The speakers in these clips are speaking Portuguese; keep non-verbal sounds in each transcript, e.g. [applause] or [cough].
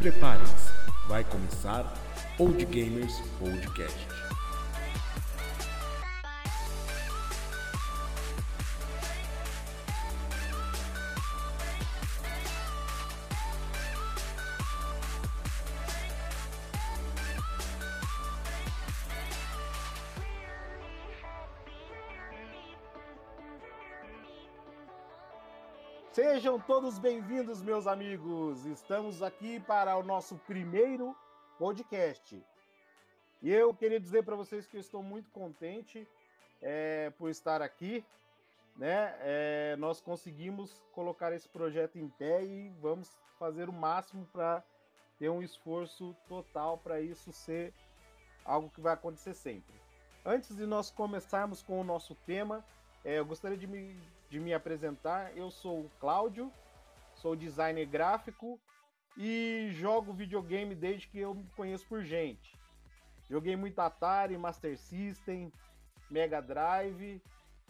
Preparem-se, vai começar Old Gamers Podcast. Todos bem-vindos, meus amigos. Estamos aqui para o nosso primeiro podcast. E eu queria dizer para vocês que eu estou muito contente é, por estar aqui. Né? É, nós conseguimos colocar esse projeto em pé e vamos fazer o máximo para ter um esforço total para isso ser algo que vai acontecer sempre. Antes de nós começarmos com o nosso tema, é, eu gostaria de me de me apresentar. Eu sou o Cláudio, sou designer gráfico e jogo videogame desde que eu me conheço por gente. Joguei muito Atari, Master System, Mega Drive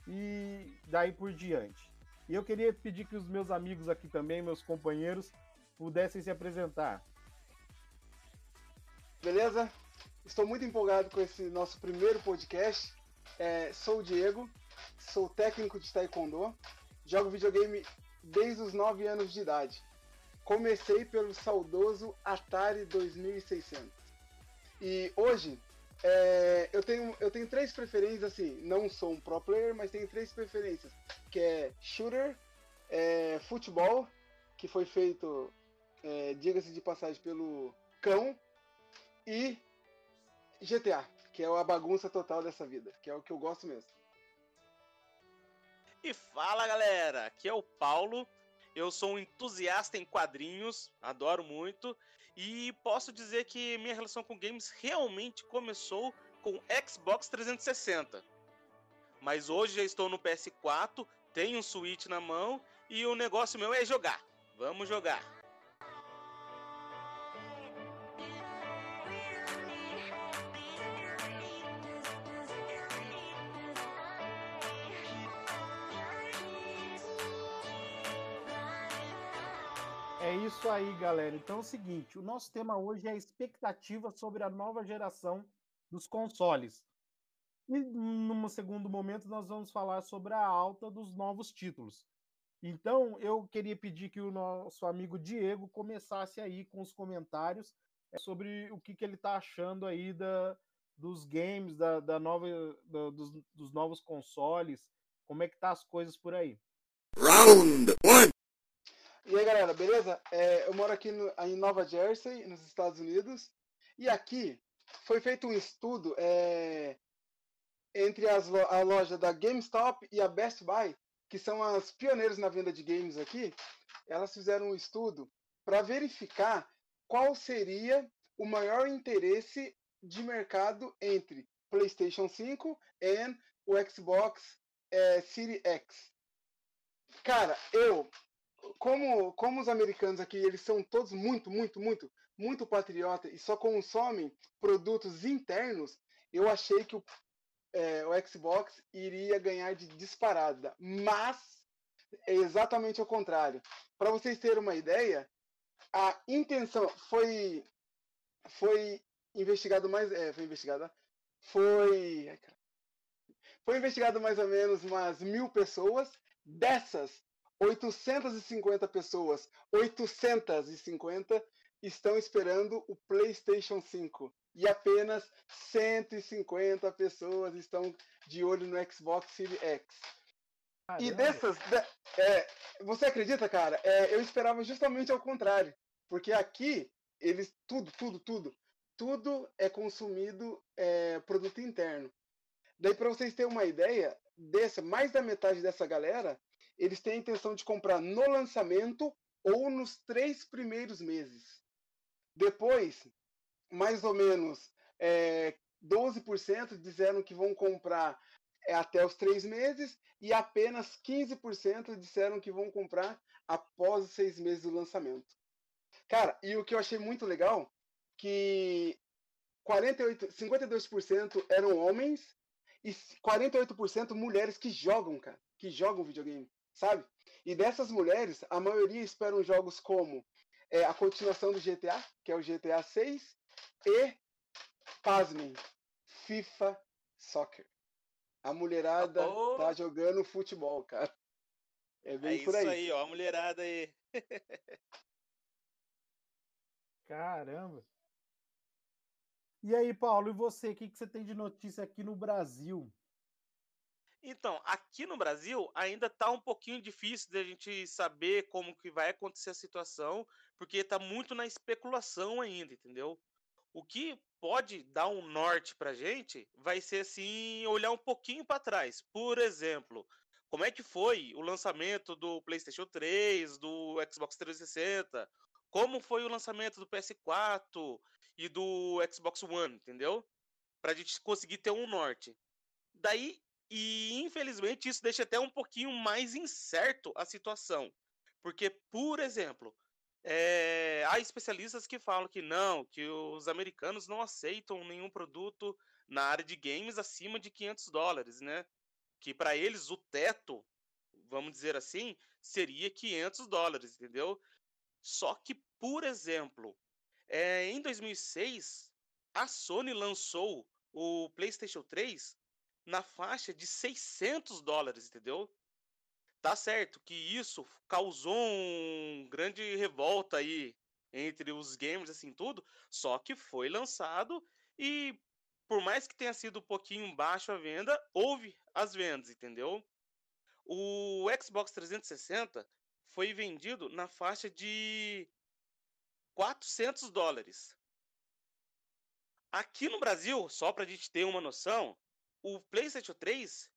e daí por diante. E eu queria pedir que os meus amigos aqui também, meus companheiros, pudessem se apresentar. Beleza? Estou muito empolgado com esse nosso primeiro podcast. É, sou o Diego, sou técnico de taekwondo, jogo videogame desde os 9 anos de idade. Comecei pelo saudoso Atari 2600. E hoje é, eu, tenho, eu tenho três preferências, assim, não sou um pro player, mas tenho três preferências, que é shooter, é, futebol, que foi feito, é, diga-se de passagem, pelo Cão, e GTA, que é a bagunça total dessa vida, que é o que eu gosto mesmo. E fala galera, aqui é o Paulo. Eu sou um entusiasta em quadrinhos, adoro muito. E posso dizer que minha relação com games realmente começou com Xbox 360. Mas hoje já estou no PS4, tenho um Switch na mão e o negócio meu é jogar. Vamos jogar. Isso aí, galera. Então é o seguinte: o nosso tema hoje é a expectativa sobre a nova geração dos consoles. E num segundo momento, nós vamos falar sobre a alta dos novos títulos. Então, eu queria pedir que o nosso amigo Diego começasse aí com os comentários é, sobre o que, que ele está achando aí da, dos games, da, da nova, da, dos, dos novos consoles, como é que tá as coisas por aí. Round one. E aí, galera, beleza? É, eu moro aqui no, em Nova Jersey, nos Estados Unidos, e aqui foi feito um estudo é, entre as, a loja da GameStop e a Best Buy, que são as pioneiras na venda de games aqui. Elas fizeram um estudo para verificar qual seria o maior interesse de mercado entre PlayStation 5 e o Xbox é, Series X. Cara, eu como, como os americanos aqui, eles são todos muito, muito, muito, muito patriota e só consomem produtos internos, eu achei que o, é, o Xbox iria ganhar de disparada. Mas é exatamente o contrário. Para vocês terem uma ideia, a intenção foi foi investigado mais é, foi investigada foi foi investigado mais ou menos umas mil pessoas dessas 850 pessoas, 850 estão esperando o PlayStation 5 e apenas 150 pessoas estão de olho no Xbox Series X. Caramba. E dessas, é, você acredita, cara? É, eu esperava justamente ao contrário, porque aqui eles tudo, tudo, tudo, tudo é consumido é, produto interno. Daí para vocês terem uma ideia, dessa mais da metade dessa galera eles têm a intenção de comprar no lançamento ou nos três primeiros meses. Depois, mais ou menos é, 12% disseram que vão comprar é, até os três meses e apenas 15% disseram que vão comprar após os seis meses do lançamento. Cara, e o que eu achei muito legal, que 48, 52% eram homens e 48% mulheres que jogam, cara, que jogam videogame sabe? E dessas mulheres, a maioria esperam jogos como é a continuação do GTA, que é o GTA 6, e, pasmem, FIFA Soccer. A mulherada oh. tá jogando futebol, cara. É bem é por aí. isso aí, ó, a mulherada aí. [laughs] Caramba. E aí, Paulo, e você? O que, que você tem de notícia aqui no Brasil? Então, aqui no Brasil ainda está um pouquinho difícil de a gente saber como que vai acontecer a situação, porque está muito na especulação ainda, entendeu? O que pode dar um norte para gente vai ser assim olhar um pouquinho para trás. Por exemplo, como é que foi o lançamento do PlayStation 3, do Xbox 360, como foi o lançamento do PS4 e do Xbox One, entendeu? Para a gente conseguir ter um norte. Daí, e infelizmente, isso deixa até um pouquinho mais incerto a situação. Porque, por exemplo, é, há especialistas que falam que não, que os americanos não aceitam nenhum produto na área de games acima de 500 dólares, né? Que para eles o teto, vamos dizer assim, seria 500 dólares, entendeu? Só que, por exemplo, é, em 2006, a Sony lançou o PlayStation 3 na faixa de 600 dólares, entendeu? Tá certo que isso causou um grande revolta aí entre os gamers, assim, tudo, só que foi lançado e por mais que tenha sido um pouquinho baixo a venda, houve as vendas, entendeu? O Xbox 360 foi vendido na faixa de 400 dólares. Aqui no Brasil, só para a gente ter uma noção, o PlayStation 3,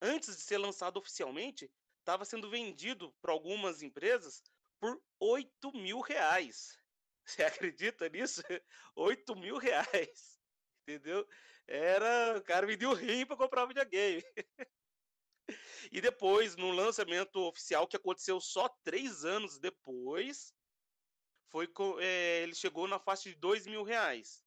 antes de ser lançado oficialmente, estava sendo vendido para algumas empresas por 8 mil reais. [laughs] Você acredita nisso? [laughs] 8 mil reais. Entendeu? Era. O cara vendia o rim para comprar um videogame. [laughs] E depois, no lançamento oficial, que aconteceu só três anos depois, foi é, ele chegou na faixa de dois mil reais.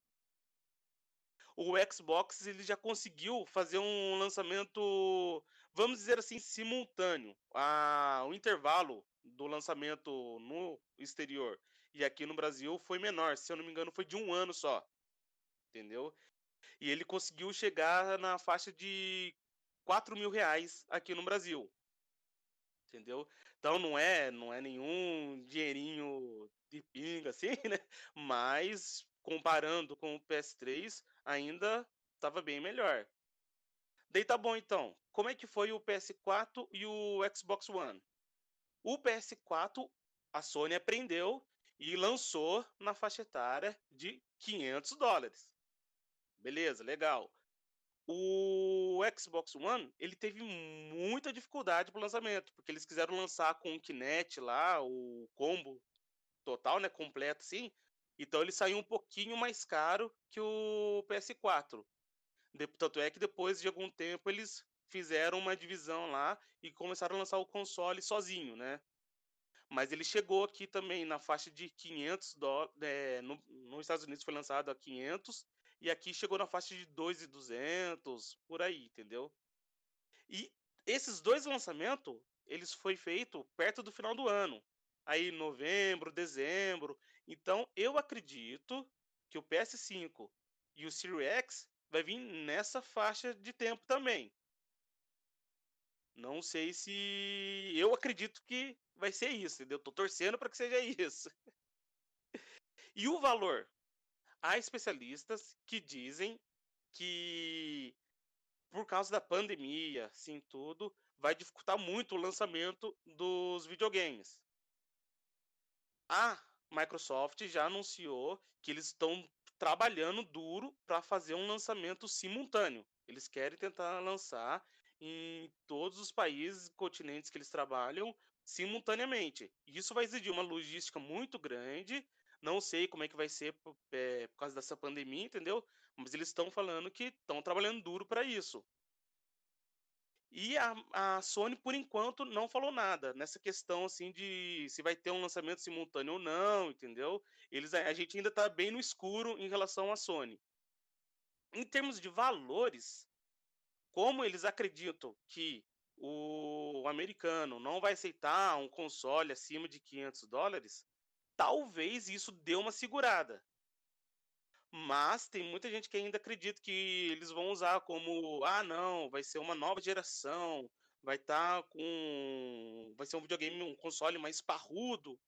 O Xbox ele já conseguiu fazer um lançamento, vamos dizer assim, simultâneo. A, o intervalo do lançamento no exterior e aqui no Brasil foi menor, se eu não me engano, foi de um ano só. Entendeu? E ele conseguiu chegar na faixa de 4 mil reais aqui no Brasil. Entendeu? Então não é, não é nenhum dinheirinho de pinga [laughs] assim, né? Mas comparando com o PS3, ainda estava bem melhor. Daí tá bom então. Como é que foi o PS4 e o Xbox One? O PS4 a Sony aprendeu e lançou na faixa etária de 500 dólares. Beleza, legal. O Xbox One, ele teve muita dificuldade pro lançamento, porque eles quiseram lançar com o Kinect lá, o combo total, né, completo assim. Então ele saiu um pouquinho mais caro que o PS4. Tanto é que depois de algum tempo eles fizeram uma divisão lá e começaram a lançar o console sozinho, né? Mas ele chegou aqui também na faixa de 500 dólares. É, no, nos Estados Unidos foi lançado a 500 e aqui chegou na faixa de 2,200, por aí, entendeu? E esses dois lançamentos, eles foi feito perto do final do ano. Aí novembro, dezembro. Então, eu acredito que o PS5 e o Series X vai vir nessa faixa de tempo também. Não sei se eu acredito que vai ser isso, entendeu? Tô torcendo para que seja isso. [laughs] E o valor? Há especialistas que dizem que por causa da pandemia, sim, tudo, vai dificultar muito o lançamento dos videogames. A Microsoft já anunciou que eles estão trabalhando duro para fazer um lançamento simultâneo. Eles querem tentar lançar em todos os países e continentes que eles trabalham simultaneamente. Isso vai exigir uma logística muito grande não sei como é que vai ser é, por causa dessa pandemia, entendeu? Mas eles estão falando que estão trabalhando duro para isso. E a, a, Sony, por enquanto, não falou nada nessa questão assim de se vai ter um lançamento simultâneo ou não, entendeu? Eles, a gente ainda está bem no escuro em relação à Sony. Em termos de valores, como eles acreditam que o americano não vai aceitar um console acima de 500 dólares, talvez isso dê uma segurada. Mas tem muita gente que ainda acredita que eles vão usar como, ah, não, vai ser uma nova geração, vai estar tá com, vai ser um videogame, um console mais parrudo.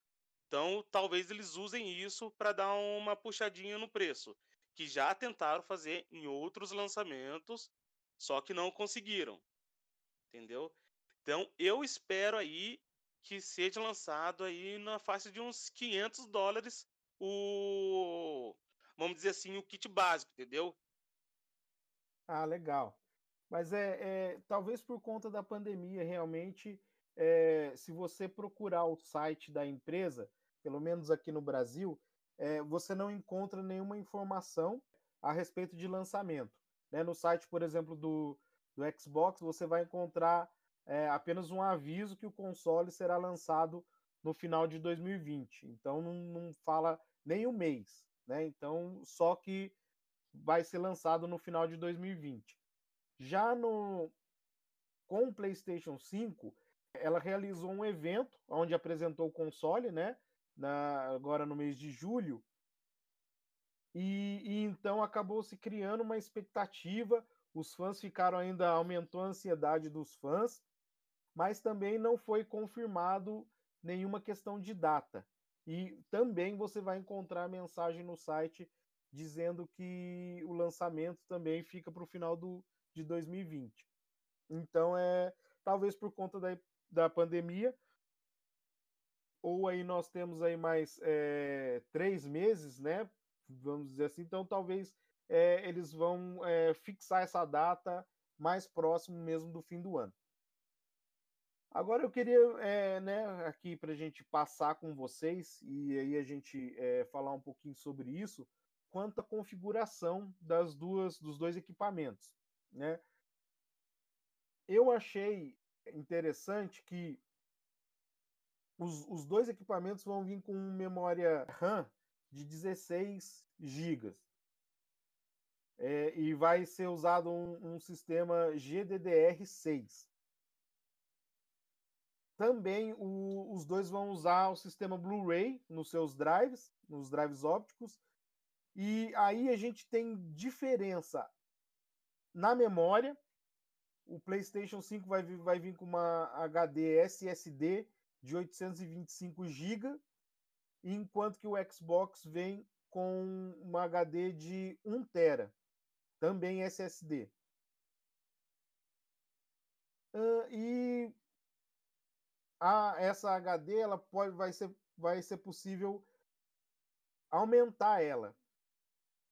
Então, talvez eles usem isso para dar uma puxadinha no preço, que já tentaram fazer em outros lançamentos, só que não conseguiram. Entendeu? Então, eu espero aí que seja lançado aí na faixa de uns 500 dólares o vamos dizer assim, o kit básico, entendeu? Ah, legal. Mas é, é talvez por conta da pandemia, realmente, é, se você procurar o site da empresa, pelo menos aqui no Brasil, é, você não encontra nenhuma informação a respeito de lançamento. Né? No site, por exemplo, do, do Xbox, você vai encontrar é, apenas um aviso que o console será lançado no final de 2020. Então não, não fala nem o mês né? Então, só que vai ser lançado no final de 2020. Já no com o PlayStation 5, ela realizou um evento onde apresentou o console, né? Na, agora no mês de julho. E, e então acabou se criando uma expectativa. Os fãs ficaram ainda, aumentou a ansiedade dos fãs, mas também não foi confirmado nenhuma questão de data. E também você vai encontrar mensagem no site dizendo que o lançamento também fica para o final do, de 2020. Então é talvez por conta da, da pandemia, ou aí nós temos aí mais é, três meses, né? Vamos dizer assim, então talvez é, eles vão é, fixar essa data mais próximo mesmo do fim do ano. Agora eu queria, é, né, aqui para a gente passar com vocês e aí a gente é, falar um pouquinho sobre isso, quanto à configuração das duas, dos dois equipamentos, né? Eu achei interessante que os, os dois equipamentos vão vir com memória RAM de 16 GB. É, e vai ser usado um, um sistema GDDR6. Também o, os dois vão usar o sistema Blu-ray nos seus drives, nos drives ópticos. E aí a gente tem diferença na memória. O PlayStation 5 vai vai vir com uma HD SSD de 825 GB, enquanto que o Xbox vem com uma HD de 1 TB, também SSD. Uh, e a, essa HD ela pode, vai, ser, vai ser possível aumentar ela.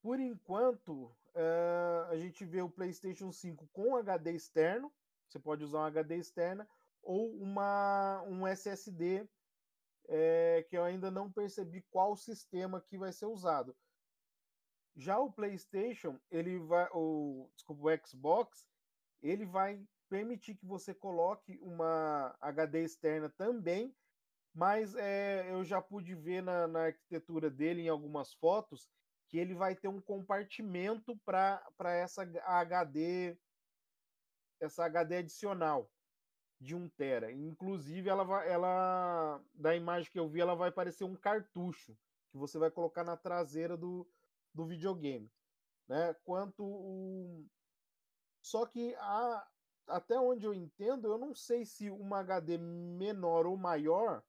Por enquanto, uh, a gente vê o PlayStation 5 com HD externo, você pode usar um HD externa, ou uma, um SSD, é, que eu ainda não percebi qual sistema que vai ser usado. Já o PlayStation, ele vai, o, desculpa, o Xbox, ele vai permitir que você coloque uma HD externa também, mas é, eu já pude ver na, na, arquitetura dele em algumas fotos que ele vai ter um compartimento para essa HD essa HD adicional de 1 tera. Inclusive ela ela da imagem que eu vi ela vai parecer um cartucho que você vai colocar na traseira do, do videogame, né? Quanto o só que a, até onde eu entendo, eu não sei se uma HD menor ou maior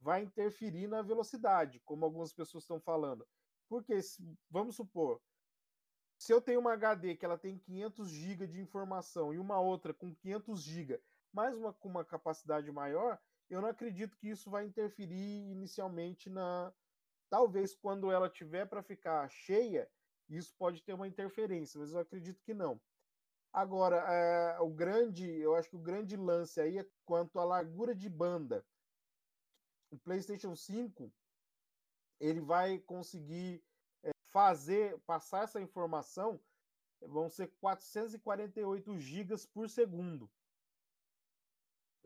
vai interferir na velocidade, como algumas pessoas estão falando. Porque, vamos supor, se eu tenho uma HD que ela tem 500 GB de informação e uma outra com 500 GB, mais uma com uma capacidade maior, eu não acredito que isso vai interferir inicialmente na. Talvez quando ela tiver para ficar cheia, isso pode ter uma interferência, mas eu acredito que não. Agora, é, o grande, eu acho que o grande lance aí é quanto à largura de banda. O PlayStation 5 ele vai conseguir é, fazer, passar essa informação, vão ser 448 gigas por segundo.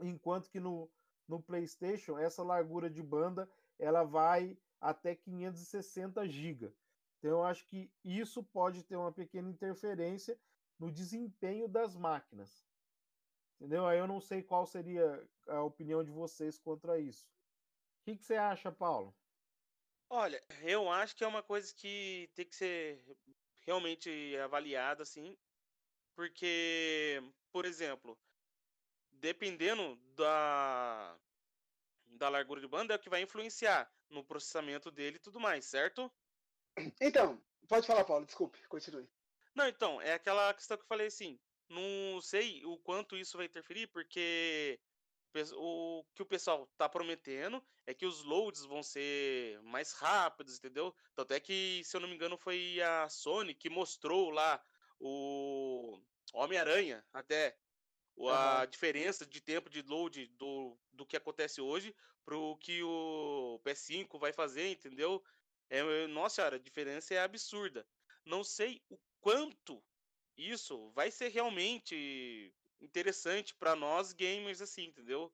Enquanto que no, no PlayStation, essa largura de banda ela vai até 560 GB. Então, eu acho que isso pode ter uma pequena interferência no desempenho das máquinas. Entendeu? Aí eu não sei qual seria a opinião de vocês contra isso. O que, que você acha, Paulo? Olha, eu acho que é uma coisa que tem que ser realmente avaliada, assim, porque, por exemplo, dependendo da, da largura de banda, é o que vai influenciar no processamento dele e tudo mais, certo? Então, pode falar, Paulo, desculpe, continue. Não, então, é aquela questão que eu falei assim, não sei o quanto isso vai interferir, porque o que o pessoal tá prometendo é que os loads vão ser mais rápidos, entendeu? Tanto é que, se eu não me engano, foi a Sony que mostrou lá o Homem-Aranha, até a uhum. diferença de tempo de load do, do que acontece hoje pro que o PS5 vai fazer, entendeu? É, nossa senhora, a diferença é absurda. Não sei o quanto isso vai ser realmente interessante para nós gamers assim, entendeu?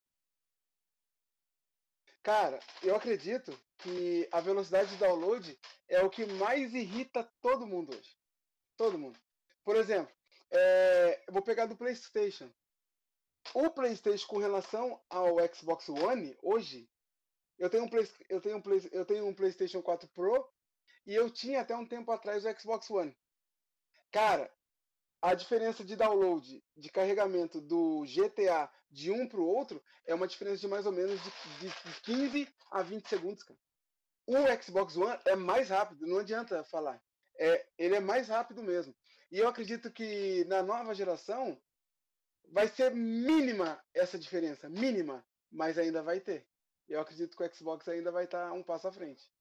Cara, eu acredito que a velocidade de download é o que mais irrita todo mundo hoje. Todo mundo. Por exemplo, é, eu vou pegar do PlayStation. O PlayStation com relação ao Xbox One hoje, eu tenho um, Play, eu tenho um, Play, eu tenho um PlayStation 4 Pro e eu tinha até um tempo atrás o Xbox One. Cara, a diferença de download, de carregamento do GTA de um para o outro é uma diferença de mais ou menos de, de 15 a 20 segundos, cara. O Xbox One é mais rápido, não adianta falar. É, ele é mais rápido mesmo. E eu acredito que na nova geração vai ser mínima essa diferença, mínima, mas ainda vai ter. Eu acredito que o Xbox ainda vai estar tá um passo à frente.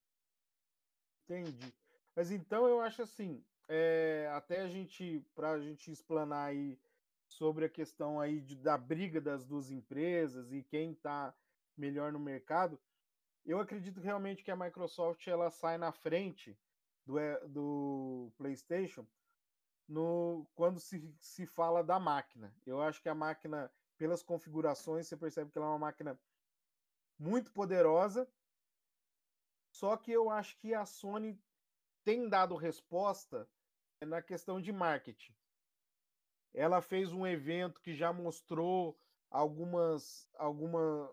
Entendi. Mas então eu acho assim, é, até a gente, para a gente explanar aí sobre a questão aí de, da briga das duas empresas e quem está melhor no mercado, eu acredito realmente que a Microsoft ela sai na frente do, do PlayStation no, quando se, se fala da máquina. Eu acho que a máquina, pelas configurações, você percebe que ela é uma máquina muito poderosa. Só que eu acho que a Sony tem dado resposta na questão de marketing. Ela fez um evento que já mostrou algumas, alguma,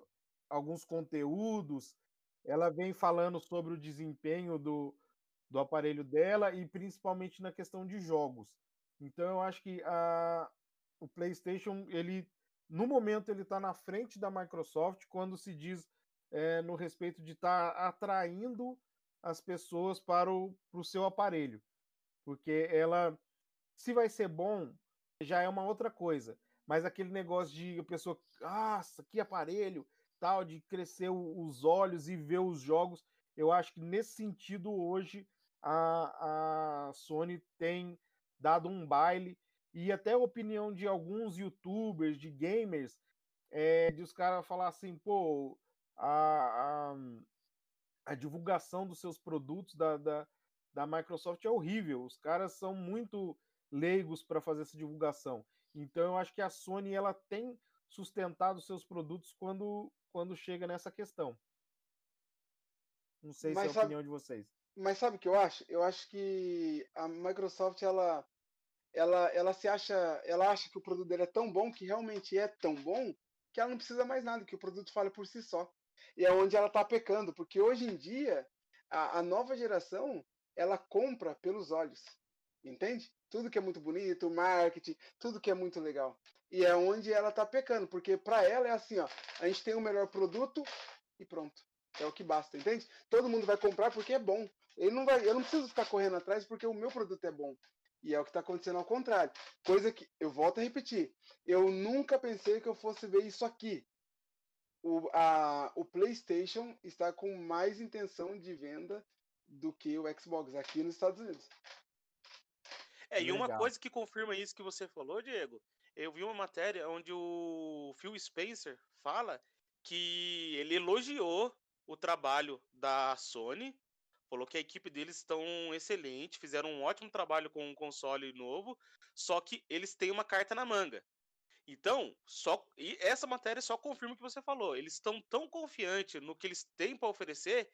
alguns conteúdos. Ela vem falando sobre o desempenho do, do aparelho dela e principalmente na questão de jogos. Então eu acho que a, o PlayStation, ele no momento ele está na frente da Microsoft quando se diz é, no respeito de estar tá atraindo as pessoas para o, para o seu aparelho porque ela, se vai ser bom, já é uma outra coisa. Mas aquele negócio de a pessoa, nossa, que aparelho, tal, de crescer os olhos e ver os jogos, eu acho que nesse sentido hoje a, a Sony tem dado um baile e até a opinião de alguns youtubers, de gamers, é, de os caras falar assim, pô, a, a, a, divulgação dos seus produtos, da, da, da Microsoft é horrível. Os caras são muito leigos para fazer essa divulgação. Então eu acho que a Sony ela tem sustentado seus produtos quando, quando chega nessa questão. Não sei mas se é a sabe, opinião de vocês. Mas sabe o que eu acho? Eu acho que a Microsoft ela ela, ela se acha, ela acha que o produto dela é tão bom que realmente é tão bom que ela não precisa mais nada, que o produto fale por si só. E é onde ela está pecando, porque hoje em dia a, a nova geração ela compra pelos olhos. Entende? Tudo que é muito bonito, marketing, tudo que é muito legal. E é onde ela tá pecando, porque para ela é assim, ó, a gente tem o melhor produto e pronto. É o que basta, entende? Todo mundo vai comprar porque é bom. Ele não vai, eu não preciso ficar correndo atrás porque o meu produto é bom. E é o que está acontecendo ao contrário. Coisa que, eu volto a repetir, eu nunca pensei que eu fosse ver isso aqui. O, a, o PlayStation está com mais intenção de venda do que o Xbox aqui nos Estados Unidos. É, e uma coisa que confirma isso que você falou, Diego, eu vi uma matéria onde o Phil Spencer fala que ele elogiou o trabalho da Sony, falou que a equipe deles estão excelente, fizeram um ótimo trabalho com um console novo, só que eles têm uma carta na manga. Então, só e essa matéria só confirma o que você falou. Eles estão tão confiantes no que eles têm para oferecer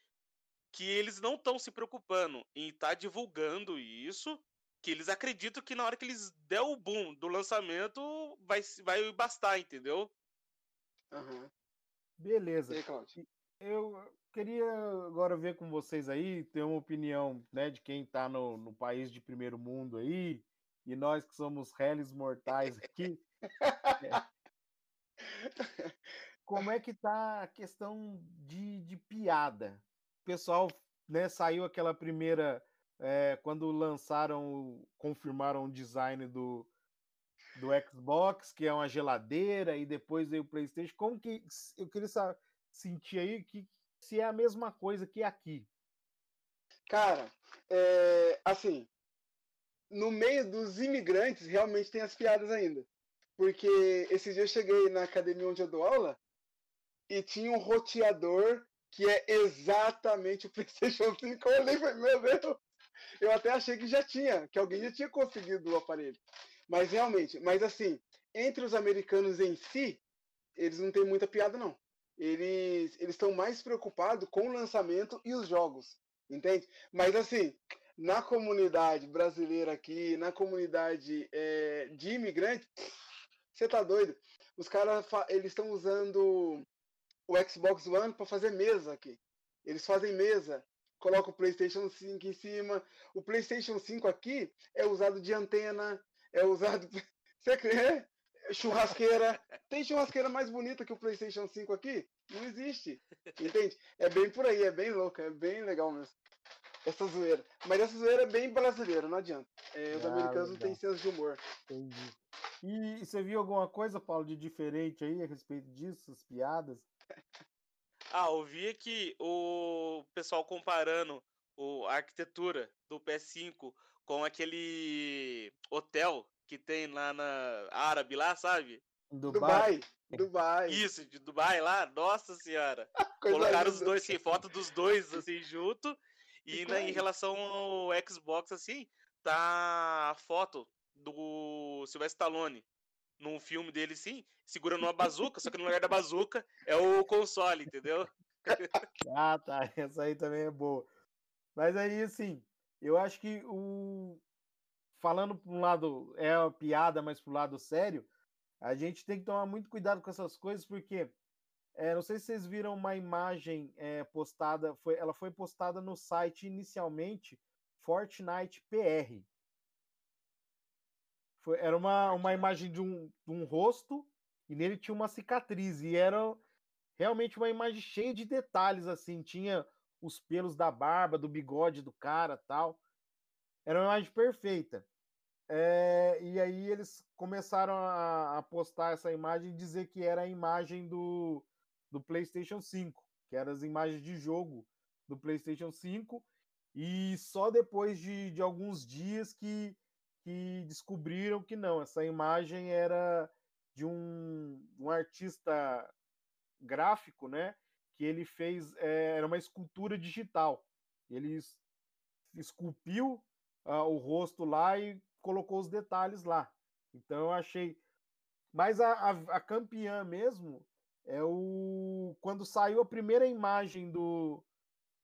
que eles não estão se preocupando em estar tá divulgando isso, que eles acreditam que na hora que eles der o boom do lançamento vai, vai bastar, entendeu? Uhum. Beleza. E, eu, queria agora ver com vocês aí, ter uma opinião né, de quem está no, no país de primeiro mundo aí, e nós que somos réis mortais aqui. [laughs] é, como é que tá a questão de, de piada? Pessoal né, saiu aquela primeira. É, quando lançaram, confirmaram o design do, do Xbox, que é uma geladeira, e depois veio o PlayStation. Como que. Eu queria sentir aí que se é a mesma coisa que aqui. Cara, é, assim, no meio dos imigrantes realmente tem as piadas ainda. Porque esse dia eu cheguei na academia onde eu dou aula e tinha um roteador que é exatamente o PlayStation [laughs] 5. Eu olhei e falei, meu Deus, eu até achei que já tinha, que alguém já tinha conseguido o aparelho. Mas realmente, mas assim, entre os americanos em si, eles não têm muita piada, não. Eles estão mais preocupados com o lançamento e os jogos, entende? Mas assim, na comunidade brasileira aqui, na comunidade é, de imigrantes, você tá doido? Os caras eles estão usando o Xbox One para fazer mesa aqui. Eles fazem mesa, colocam o PlayStation 5 em cima. O PlayStation 5 aqui é usado de antena, é usado. [laughs] Você crê? Churrasqueira. Tem churrasqueira mais bonita que o PlayStation 5 aqui? Não existe. Entende? É bem por aí, é bem louco, é bem legal mesmo. Essa zoeira. Mas essa zoeira é bem brasileira, não adianta. É, os ah, americanos não têm senso de humor. Entendi. E você viu alguma coisa, Paulo, de diferente aí a respeito disso, as piadas? Ah, eu vi que o pessoal comparando o, a arquitetura do PS5 com aquele hotel que tem lá na Árabe, lá, sabe? Dubai. Dubai. Isso, de Dubai lá, nossa senhora. [laughs] Colocaram os dois, assim, foto dos dois, assim, junto. E né, em relação ao Xbox, assim, tá a foto do Sylvester Stallone num filme dele, sim, segurando uma bazuca, só que no lugar da bazuca é o console, entendeu? [laughs] ah, tá. Essa aí também é boa. Mas aí, assim, eu acho que o. Falando por um lado, é uma piada, mas pro lado sério, a gente tem que tomar muito cuidado com essas coisas, porque é, não sei se vocês viram uma imagem é, postada, foi, ela foi postada no site inicialmente Fortnite PR. Foi, era uma, uma imagem de um, de um rosto e nele tinha uma cicatriz. E era realmente uma imagem cheia de detalhes, assim. Tinha os pelos da barba, do bigode do cara tal. Era uma imagem perfeita. É, e aí eles começaram a, a, postar essa imagem e dizer que era a imagem do, do PlayStation 5, que eram as imagens de jogo do PlayStation 5. E só depois de, de alguns dias que que descobriram que não, essa imagem era de um, um artista gráfico, né? Que ele fez, é, era uma escultura digital. Ele esculpiu uh, o rosto lá e colocou os detalhes lá. Então eu achei. Mas a, a, a, campeã mesmo é o. Quando saiu a primeira imagem do,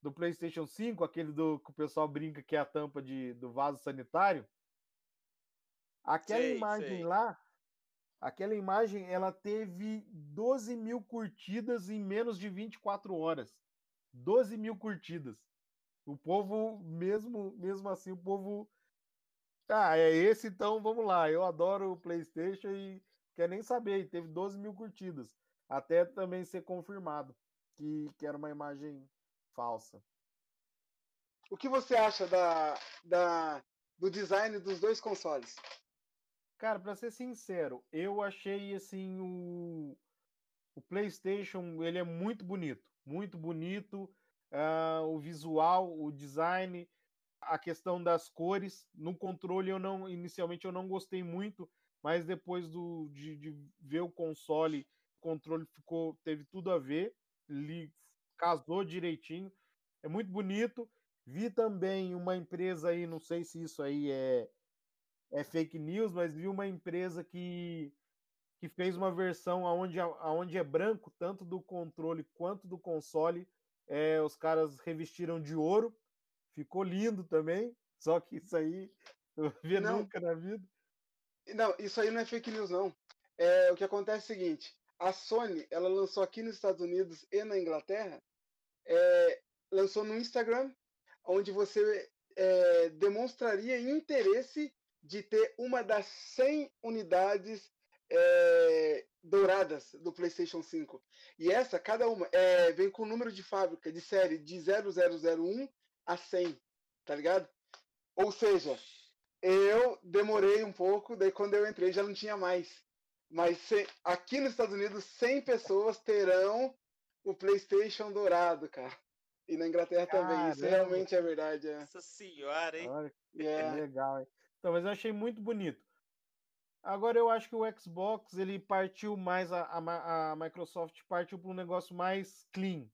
do PlayStation 5, aquele do que o pessoal brinca que é a tampa de, do vaso sanitário. Aquela sei, imagem sei. lá, aquela imagem, ela teve 12 mil curtidas em menos de 24 horas. 12 mil curtidas. O povo, mesmo, mesmo assim, o povo. Ah, é esse, então vamos lá. Eu adoro o PlayStation e quer nem saber. E teve 12 mil curtidas. Até também ser confirmado que, que era uma imagem falsa. O que você acha da, da, do design dos dois consoles? Cara, para ser sincero, eu achei assim o, o PlayStation ele é muito bonito, muito bonito. Uh, o visual, o design, a questão das cores. No controle eu não, inicialmente eu não gostei muito, mas depois do, de, de ver o console, o controle ficou, teve tudo a ver, ele casou direitinho. É muito bonito. Vi também uma empresa aí, não sei se isso aí é é fake news, mas vi uma empresa que, que fez uma versão onde, onde é branco, tanto do controle quanto do console. É, os caras revestiram de ouro, ficou lindo também, só que isso aí [laughs] eu vi não, nunca na vida. Não, isso aí não é fake news, não. É, o que acontece é o seguinte: a Sony ela lançou aqui nos Estados Unidos e na Inglaterra é, lançou no Instagram, onde você é, demonstraria interesse de ter uma das 100 unidades é, douradas do PlayStation 5. E essa, cada uma, é, vem com o número de fábrica de série de 0001 a 100, tá ligado? Ou seja, eu demorei um pouco, daí quando eu entrei já não tinha mais. Mas se, aqui nos Estados Unidos, 100 pessoas terão o PlayStation dourado, cara. E na Inglaterra Caramba. também. Isso realmente é verdade. É. Nossa senhora, hein? Olha, é. legal, hein? Então, mas eu achei muito bonito. Agora eu acho que o Xbox ele partiu mais a, a, a Microsoft partiu para um negócio mais clean.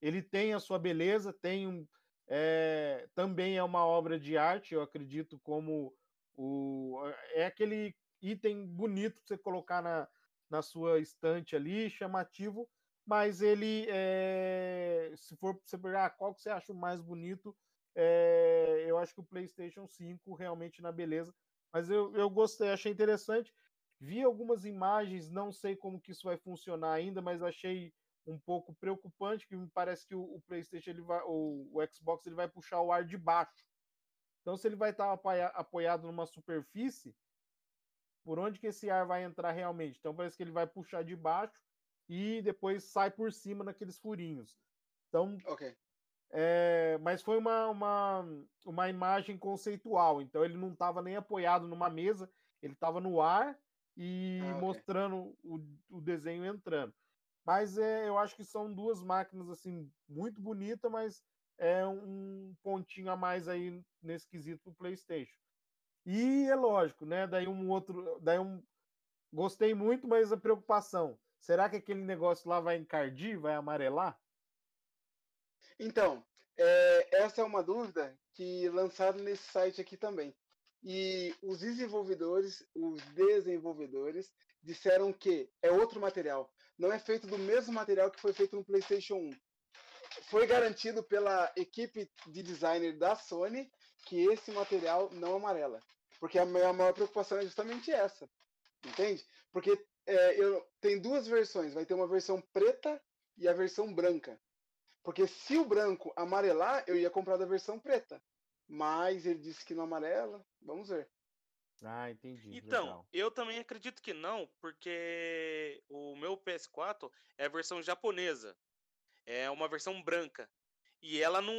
Ele tem a sua beleza, tem um, é, também é uma obra de arte, eu acredito, como o é aquele item bonito para você colocar na, na sua estante ali, chamativo, mas ele é, se for você pegar ah, qual que você acha o mais bonito, é, eu acho que o PlayStation 5 realmente na beleza mas eu, eu gostei, achei interessante. Vi algumas imagens, não sei como que isso vai funcionar ainda, mas achei um pouco preocupante, que me parece que o, o PlayStation, ele vai, o, o, Xbox, ele vai puxar o ar de baixo. Então, se ele vai estar apoiado numa superfície, por onde que esse ar vai entrar realmente? Então, parece que ele vai puxar de baixo e depois sai por cima naqueles furinhos. Então, okay. É, mas foi uma, uma, uma imagem conceitual, então ele não estava nem apoiado numa mesa, ele estava no ar e ah, okay. mostrando o, o desenho entrando. Mas é, eu acho que são duas máquinas assim muito bonitas, mas é um pontinho a mais aí nesse quesito do PlayStation. E é lógico, né? Daí um outro, daí um gostei muito, mas a preocupação, será que aquele negócio lá vai encardir, vai amarelar? Então, é, essa é uma dúvida que lançaram nesse site aqui também. E os desenvolvedores, os desenvolvedores, disseram que é outro material. Não é feito do mesmo material que foi feito no PlayStation 1. Foi garantido pela equipe de designer da Sony que esse material não amarela. Porque a minha maior preocupação é justamente essa. Entende? Porque é, eu, tem duas versões. Vai ter uma versão preta e a versão branca. Porque se o branco amarelar, eu ia comprar da versão preta. Mas ele disse que não amarela. Vamos ver. Ah, entendi. Então, Legal. eu também acredito que não, porque o meu PS4 é a versão japonesa. É uma versão branca. E ela não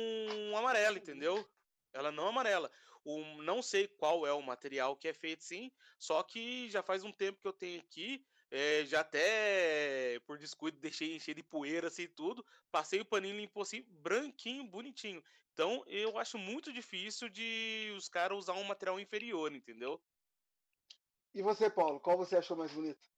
amarela, entendeu? Ela não amarela. O, não sei qual é o material que é feito sim, só que já faz um tempo que eu tenho aqui é, já até por descuido deixei encher de poeira assim tudo. Passei o paninho limpo assim, branquinho, bonitinho. Então eu acho muito difícil de os caras usar um material inferior, entendeu? E você, Paulo, qual você achou mais bonito?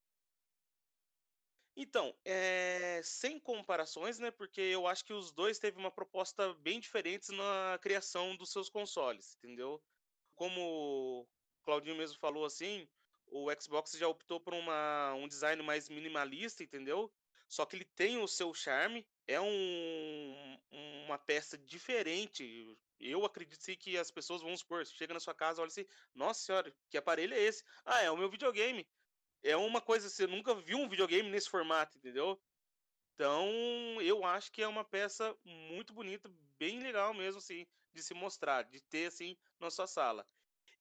Então, é... sem comparações, né? Porque eu acho que os dois teve uma proposta bem diferente na criação dos seus consoles, entendeu? Como o Claudinho mesmo falou assim, o Xbox já optou por uma, um design mais minimalista, entendeu? Só que ele tem o seu charme, é um, uma peça diferente. Eu acredito que as pessoas vão supor, chega na sua casa, olha assim, nossa senhora, que aparelho é esse? Ah, é o meu videogame. É uma coisa, você nunca viu um videogame nesse formato, entendeu? Então, eu acho que é uma peça muito bonita, bem legal mesmo, assim, de se mostrar, de ter, assim, na sua sala.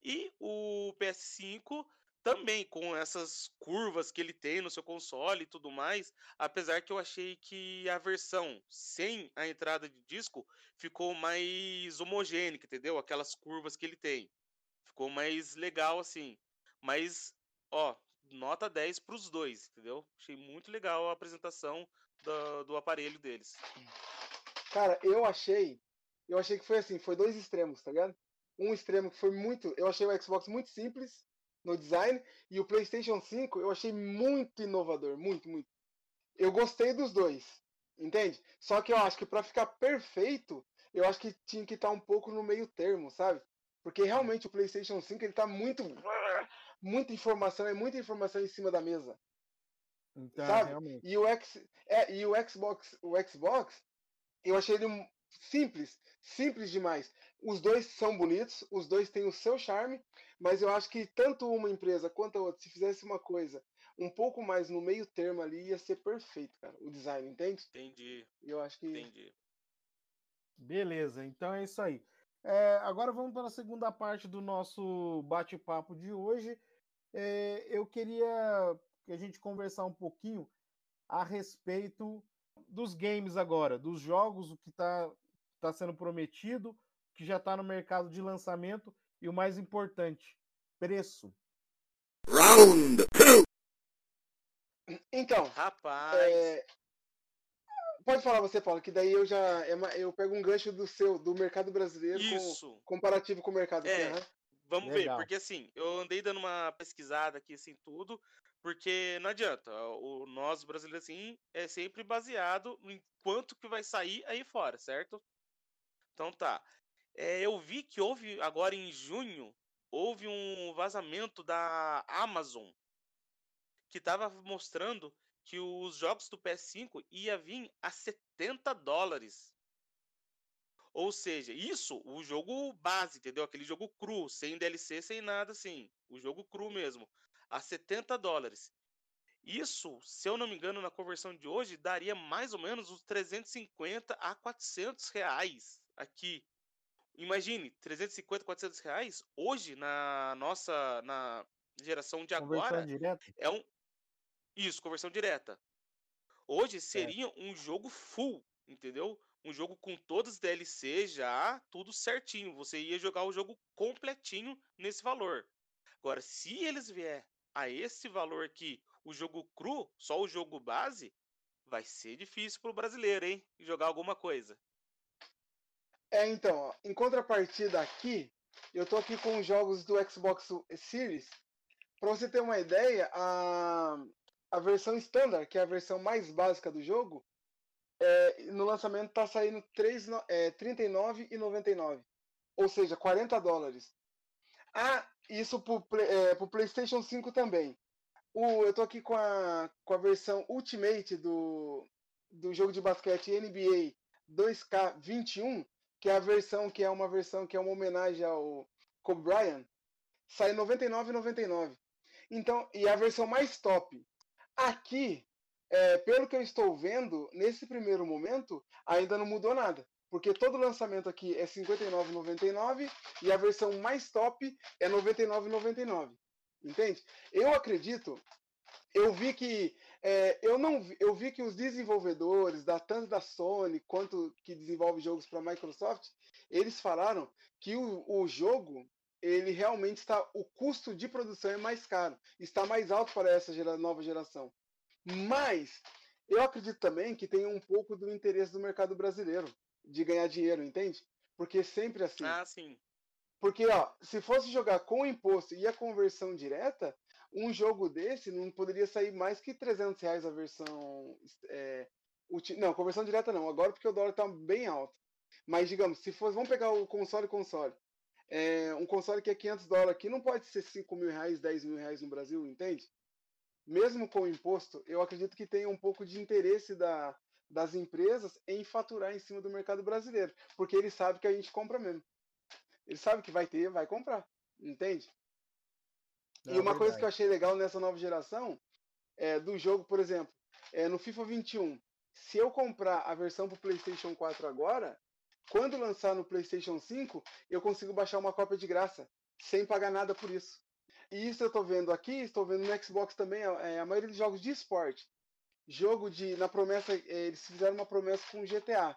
E o PS5 também com essas curvas que ele tem no seu console e tudo mais, apesar que eu achei que a versão sem a entrada de disco ficou mais homogênea, entendeu? Aquelas curvas que ele tem. Ficou mais legal assim. Mas, ó, nota 10 para os dois, entendeu? Achei muito legal a apresentação do, do aparelho deles. Cara, eu achei, eu achei que foi assim, foi dois extremos, tá ligado? Um extremo que foi muito, eu achei o Xbox muito simples no design. E o PlayStation 5 eu achei muito inovador, muito, muito. Eu gostei dos dois, entende? Só que eu acho que para ficar perfeito, eu acho que tinha que estar tá um pouco no meio termo, sabe? Porque realmente o PlayStation 5 ele tá muito muita informação, é muita informação em cima da mesa. Então, sabe? Realmente. E o X, é, e o Xbox, o Xbox, eu achei ele simples, simples demais. Os dois são bonitos, os dois têm o seu charme, mas eu acho que tanto uma empresa quanto a outra, se fizesse uma coisa um pouco mais no meio termo ali, ia ser perfeito, cara, o design, entende? Entendi. Eu acho que. Entendi. Beleza, então é isso aí. É, agora vamos para a segunda parte do nosso bate-papo de hoje. É, eu queria que a gente conversar um pouquinho a respeito dos games agora, dos jogos, o que está tá sendo prometido, que já está no mercado de lançamento e o mais importante, preço. Round Então, rapaz, é... pode falar você, Paulo, que daí eu já é eu pego um gancho do seu, do mercado brasileiro Isso. Com, comparativo com o mercado. É. Aqui, Vamos Legal. ver, porque assim, eu andei dando uma pesquisada aqui, assim, tudo, porque não adianta, o nós brasileiros, assim, é sempre baseado em quanto que vai sair aí fora, certo? Então tá. É, eu vi que houve, agora em junho, houve um vazamento da Amazon, que estava mostrando que os jogos do PS5 ia vir a 70 dólares. Ou seja, isso, o jogo base, entendeu? Aquele jogo cru, sem DLC, sem nada assim. O jogo cru mesmo. A 70 dólares. Isso, se eu não me engano, na conversão de hoje, daria mais ou menos uns 350 a 400 reais aqui. Imagine, 350, 400 reais hoje na nossa na geração de conversão agora direta? é um isso, conversão direta. Hoje seria é. um jogo full, entendeu? um jogo com todos os DLC já, tudo certinho. Você ia jogar o jogo completinho nesse valor. Agora, se eles vier a esse valor aqui, o jogo cru, só o jogo base, vai ser difícil pro brasileiro, hein? Jogar alguma coisa. É, então, ó, em contrapartida aqui, eu tô aqui com os jogos do Xbox Series. Para você ter uma ideia, a, a versão standard, que é a versão mais básica do jogo, é, no lançamento está saindo é, R$ 39,99. Ou seja, 40 dólares. Ah, isso para é, o PlayStation 5 também. O, eu estou aqui com a, com a versão Ultimate do, do jogo de basquete NBA 2K21, que é a versão que é uma versão que é uma homenagem ao Kobe Bryant. Sai R$ 99,99. Então, e a versão mais top. Aqui é, pelo que eu estou vendo, nesse primeiro momento, ainda não mudou nada. Porque todo lançamento aqui é R$ 59,99 e a versão mais top é R$ 99,99. Entende? Eu acredito, eu vi que é, eu não eu vi que os desenvolvedores da tanto da Sony quanto que desenvolve jogos para a Microsoft, eles falaram que o, o jogo ele realmente está o custo de produção é mais caro, está mais alto para essa gera, nova geração. Mas eu acredito também que tem um pouco do interesse do mercado brasileiro de ganhar dinheiro, entende? Porque sempre assim. Ah, sim. Porque, ó, se fosse jogar com o imposto e a conversão direta, um jogo desse não poderia sair mais que 300 reais a versão. É, não, conversão direta não, agora porque o dólar está bem alto. Mas, digamos, se fosse. Vamos pegar o console console. É, um console que é 500 dólares aqui não pode ser 5 mil reais, 10 mil reais no Brasil, entende? mesmo com o imposto, eu acredito que tem um pouco de interesse da, das empresas em faturar em cima do mercado brasileiro, porque ele sabe que a gente compra mesmo. Ele sabe que vai ter, vai comprar, entende? Não, e uma coisa que eu achei legal nessa nova geração é do jogo, por exemplo, é no FIFA 21. Se eu comprar a versão para PlayStation 4 agora, quando lançar no PlayStation 5, eu consigo baixar uma cópia de graça, sem pagar nada por isso. E isso eu estou vendo aqui, estou vendo no Xbox também, é, a maioria dos jogos de esporte. Jogo de. Na promessa, é, eles fizeram uma promessa com o GTA.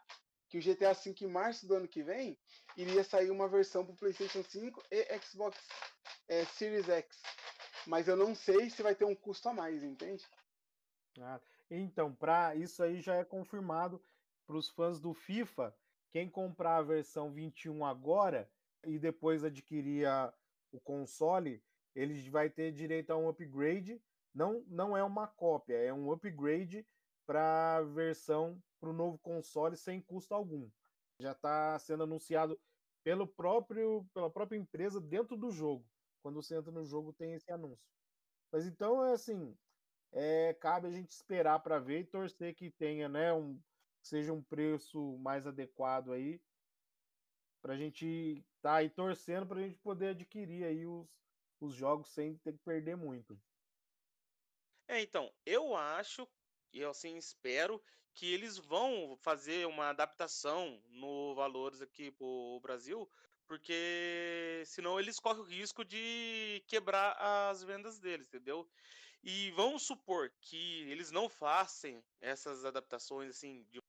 Que o GTA V em março do ano que vem iria sair uma versão para PlayStation 5 e Xbox é, Series X. Mas eu não sei se vai ter um custo a mais, entende? Ah, então, para isso aí já é confirmado para os fãs do FIFA. Quem comprar a versão 21 agora e depois adquirir a, o console, ele vai ter direito a um upgrade. Não, não é uma cópia, é um upgrade para a versão para o novo console sem custo algum. Já está sendo anunciado pelo próprio, pela própria empresa dentro do jogo. Quando você entra no jogo, tem esse anúncio. Mas então é assim, é, cabe a gente esperar para ver e torcer que tenha, né, um seja um preço mais adequado aí para a gente tá aí torcendo para a gente poder adquirir aí os, os jogos sem ter que perder muito. É, então, eu acho e eu assim espero que eles vão fazer uma adaptação no valores aqui pro Brasil, porque senão eles correm o risco de quebrar as vendas deles, entendeu? E vamos supor que eles não façam essas adaptações assim de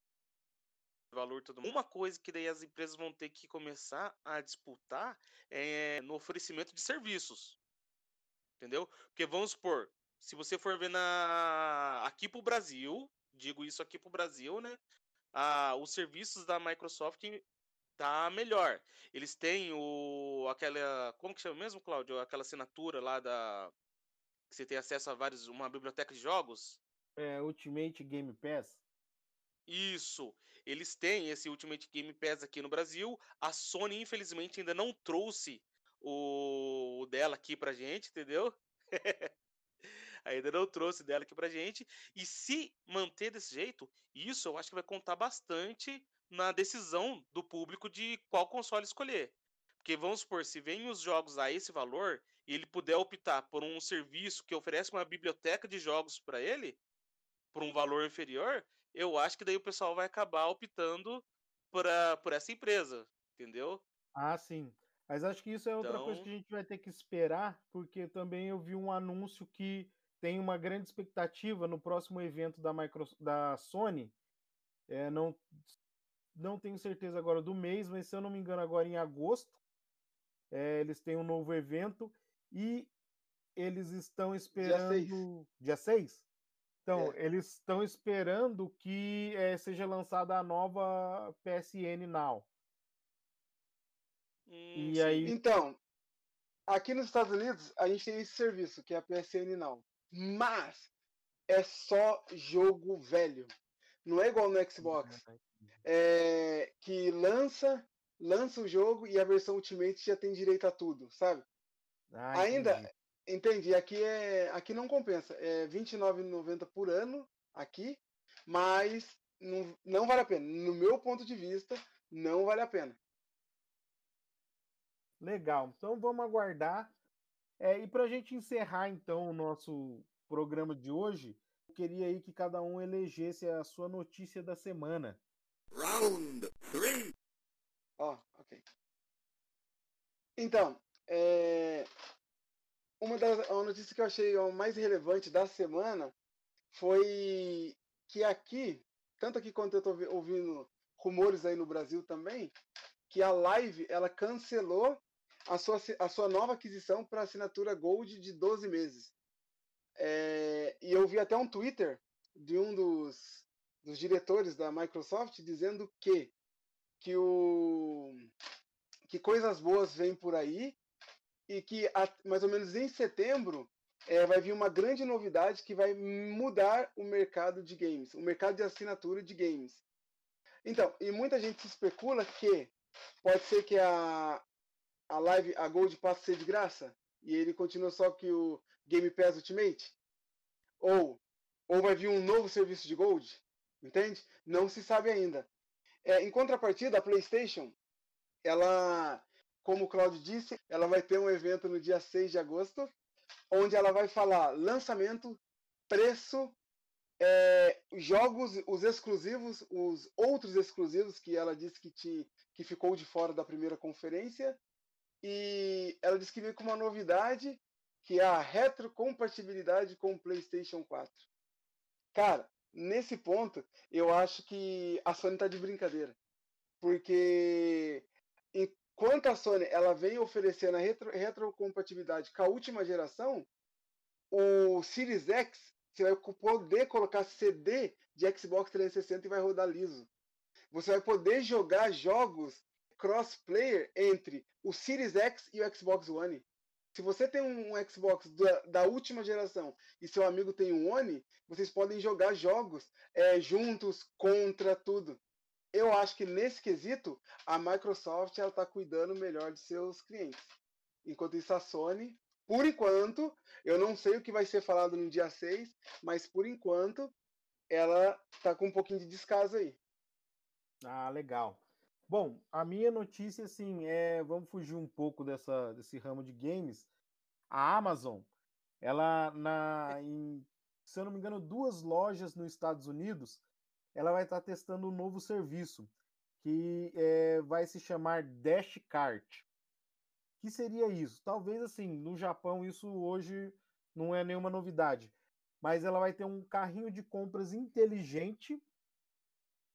valor todo Uma coisa que daí as empresas vão ter que começar a disputar é no oferecimento de serviços. Entendeu? Porque vamos supor, se você for ver na aqui pro Brasil, digo isso aqui pro Brasil, né? Ah, os serviços da Microsoft tá melhor. Eles têm o aquela, como que chama mesmo, Cláudio? Aquela assinatura lá da que você tem acesso a vários uma biblioteca de jogos? É, Ultimate Game Pass. Isso. Eles têm esse Ultimate Game Pass aqui no Brasil. A Sony, infelizmente, ainda não trouxe o, o dela aqui pra gente, entendeu? [laughs] ainda não trouxe dela aqui pra gente. E se manter desse jeito, isso eu acho que vai contar bastante na decisão do público de qual console escolher. Porque vamos supor, se vem os jogos a esse valor e ele puder optar por um serviço que oferece uma biblioteca de jogos para ele, por um valor inferior, eu acho que daí o pessoal vai acabar optando por, a, por essa empresa, entendeu? Ah, sim. Mas acho que isso é outra então... coisa que a gente vai ter que esperar, porque também eu vi um anúncio que tem uma grande expectativa no próximo evento da, Microsoft, da Sony. É, não, não tenho certeza agora do mês, mas se eu não me engano, agora em agosto, é, eles têm um novo evento e eles estão esperando. Dia 6? Então, é. eles estão esperando que é, seja lançada a nova PSN Now. Hum, e aí... Então, aqui nos Estados Unidos, a gente tem esse serviço, que é a PSN Now. Mas é só jogo velho. Não é igual no Xbox. É, que lança, lança o jogo e a versão Ultimate já tem direito a tudo, sabe? Ah, Ainda, Entendi. Aqui é, aqui não compensa. É R$29,90 por ano aqui, mas não, não vale a pena. No meu ponto de vista, não vale a pena. Legal. Então vamos aguardar. É, e para a gente encerrar então o nosso programa de hoje, eu queria aí que cada um elegesse a sua notícia da semana. Round 3. Ó, oh, ok. Então, é, uma das uma notícia que eu achei mais relevante da semana foi que aqui, tanto aqui quanto eu estou ouvindo rumores aí no Brasil também, que a Live ela cancelou a sua, a sua nova aquisição para assinatura Gold de 12 meses. É, e eu vi até um Twitter de um dos, dos diretores da Microsoft dizendo que, que, o, que coisas boas vêm por aí e que mais ou menos em setembro é, vai vir uma grande novidade que vai mudar o mercado de games, o mercado de assinatura de games. Então, e muita gente especula que pode ser que a, a Live, a Gold passe a ser de graça e ele continua só que o Game Pass Ultimate, ou ou vai vir um novo serviço de Gold, entende? Não se sabe ainda. É, em contrapartida, a PlayStation, ela como o Claudio disse, ela vai ter um evento no dia 6 de agosto, onde ela vai falar lançamento, preço, é, jogos, os exclusivos, os outros exclusivos que ela disse que, te, que ficou de fora da primeira conferência. E ela disse que veio com uma novidade, que é a retrocompatibilidade com o PlayStation 4. Cara, nesse ponto, eu acho que a Sony está de brincadeira. Porque Quanto a Sony ela vem oferecendo a retro, retrocompatibilidade com a última geração, o Series X você vai poder colocar CD de Xbox 360 e vai rodar liso. Você vai poder jogar jogos cross-player entre o Series X e o Xbox One. Se você tem um Xbox da, da, última geração e seu amigo tem um One, vocês podem jogar jogos é, juntos contra tudo eu acho que nesse quesito a Microsoft está cuidando melhor de seus clientes. Enquanto isso a Sony, por enquanto, eu não sei o que vai ser falado no dia 6, mas por enquanto ela está com um pouquinho de descaso aí. Ah, legal. Bom, a minha notícia assim é, vamos fugir um pouco dessa desse ramo de games. A Amazon, ela na em se eu não me engano, duas lojas nos Estados Unidos, ela vai estar testando um novo serviço que é, vai se chamar Dash Cart. que seria isso? Talvez assim, no Japão isso hoje não é nenhuma novidade, mas ela vai ter um carrinho de compras inteligente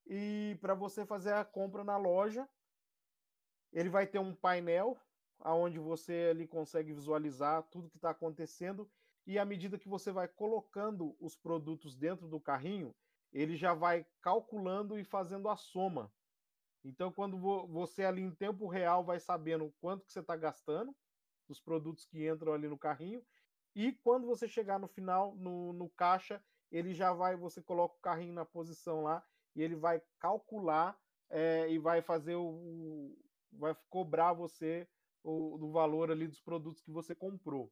e para você fazer a compra na loja, ele vai ter um painel aonde você ali consegue visualizar tudo que está acontecendo e à medida que você vai colocando os produtos dentro do carrinho, ele já vai calculando e fazendo a soma. Então, quando você ali em tempo real vai sabendo quanto que você está gastando dos produtos que entram ali no carrinho e quando você chegar no final, no, no caixa, ele já vai, você coloca o carrinho na posição lá e ele vai calcular é, e vai fazer o, vai cobrar você o, do valor ali dos produtos que você comprou.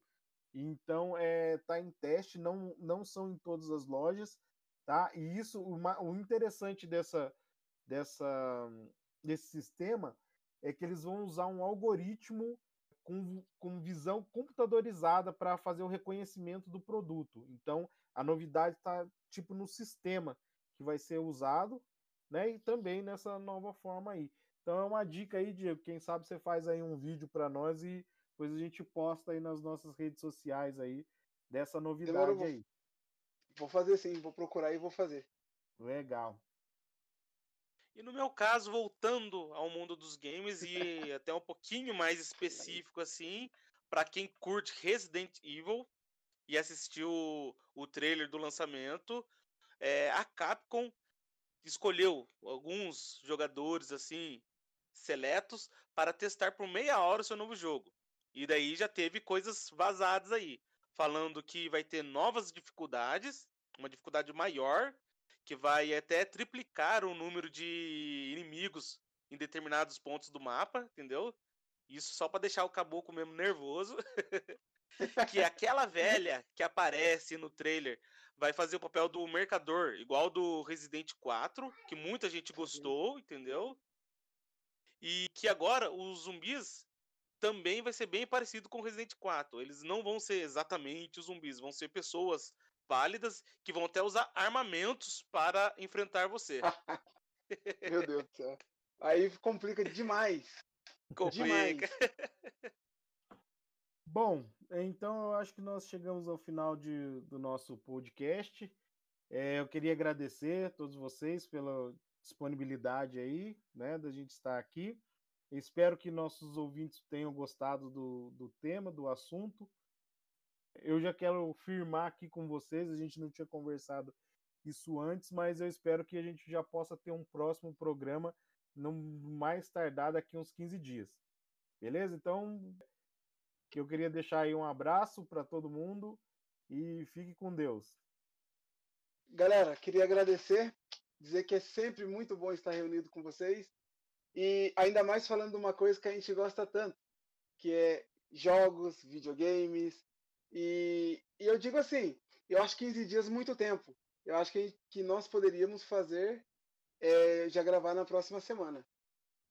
Então, é, tá em teste, não, não são em todas as lojas, tá? E isso, uma, o interessante dessa, dessa, desse sistema é que eles vão usar um algoritmo com, com visão computadorizada para fazer o reconhecimento do produto. Então, a novidade está tipo no sistema que vai ser usado, né? E também nessa nova forma aí. Então é uma dica aí, Diego. Quem sabe você faz aí um vídeo para nós e depois a gente posta aí nas nossas redes sociais aí dessa novidade vou, aí. Vou fazer sim, vou procurar e vou fazer. Legal. E no meu caso, voltando ao mundo dos games e [laughs] até um pouquinho mais específico assim, para quem curte Resident Evil e assistiu o trailer do lançamento, é, a Capcom escolheu alguns jogadores assim seletos para testar por meia hora o seu novo jogo. E daí já teve coisas vazadas aí, falando que vai ter novas dificuldades, uma dificuldade maior, que vai até triplicar o número de inimigos em determinados pontos do mapa, entendeu? Isso só para deixar o caboclo mesmo nervoso. [laughs] que aquela velha que aparece no trailer vai fazer o papel do mercador, igual do Resident 4, que muita gente gostou, entendeu? E que agora os zumbis também vai ser bem parecido com Resident 4. Eles não vão ser exatamente os zumbis, vão ser pessoas pálidas que vão até usar armamentos para enfrentar você. [laughs] Meu Deus do céu. Aí complica demais. Complica. Demais. [laughs] Bom, então eu acho que nós chegamos ao final de, do nosso podcast. É, eu queria agradecer a todos vocês pela disponibilidade aí, né, da gente estar aqui. Espero que nossos ouvintes tenham gostado do, do tema, do assunto. Eu já quero firmar aqui com vocês, a gente não tinha conversado isso antes, mas eu espero que a gente já possa ter um próximo programa no mais tardar daqui uns 15 dias. Beleza? Então, que eu queria deixar aí um abraço para todo mundo e fique com Deus. Galera, queria agradecer, dizer que é sempre muito bom estar reunido com vocês e ainda mais falando de uma coisa que a gente gosta tanto, que é jogos, videogames e, e eu digo assim, eu acho 15 dias muito tempo. Eu acho que, que nós poderíamos fazer é, já gravar na próxima semana.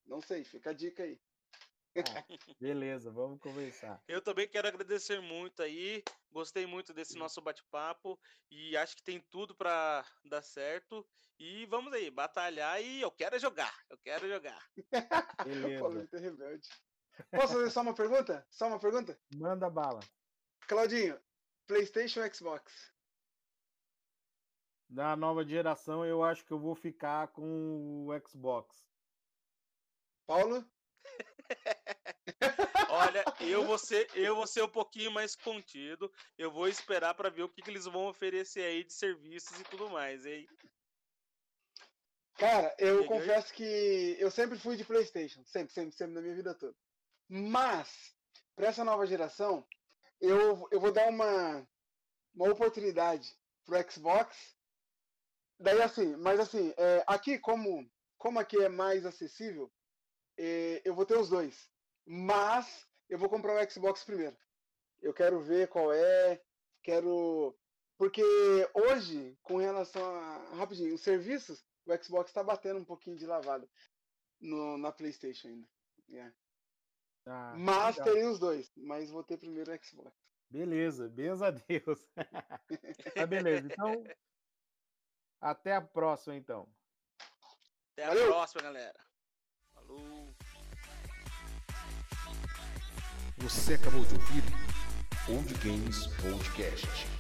Não sei, fica a dica aí. Ah, beleza, vamos conversar. Eu também quero agradecer muito aí. Gostei muito desse nosso bate-papo e acho que tem tudo para dar certo. E vamos aí, batalhar e eu quero jogar. Eu quero jogar. [laughs] Beleza. Posso fazer só uma pergunta? Só uma pergunta? Manda bala. Claudinho, PlayStation ou Xbox? Da nova geração, eu acho que eu vou ficar com o Xbox. Paulo? Olha, eu vou ser, eu vou ser um pouquinho mais contido. Eu vou esperar para ver o que, que, eles vão oferecer aí de serviços e tudo mais, hein? Cara, eu confesso que eu sempre fui de PlayStation, sempre, sempre, sempre na minha vida toda. Mas para essa nova geração, eu, eu vou dar uma uma oportunidade pro Xbox. Daí assim, mas assim, é, aqui como como aqui é mais acessível, eu vou ter os dois. Mas eu vou comprar o Xbox primeiro. Eu quero ver qual é, quero. Porque hoje, com relação a. Rapidinho, os serviços, o Xbox está batendo um pouquinho de lavada no, na PlayStation ainda. Yeah. Ah, mas legal. terei os dois, mas vou ter primeiro o Xbox. Beleza, benza a Deus. [laughs] tá beleza, então. Até a próxima, então. Até a Valeu. próxima, galera. Falou. Você acabou de ouvir Old Games Podcast.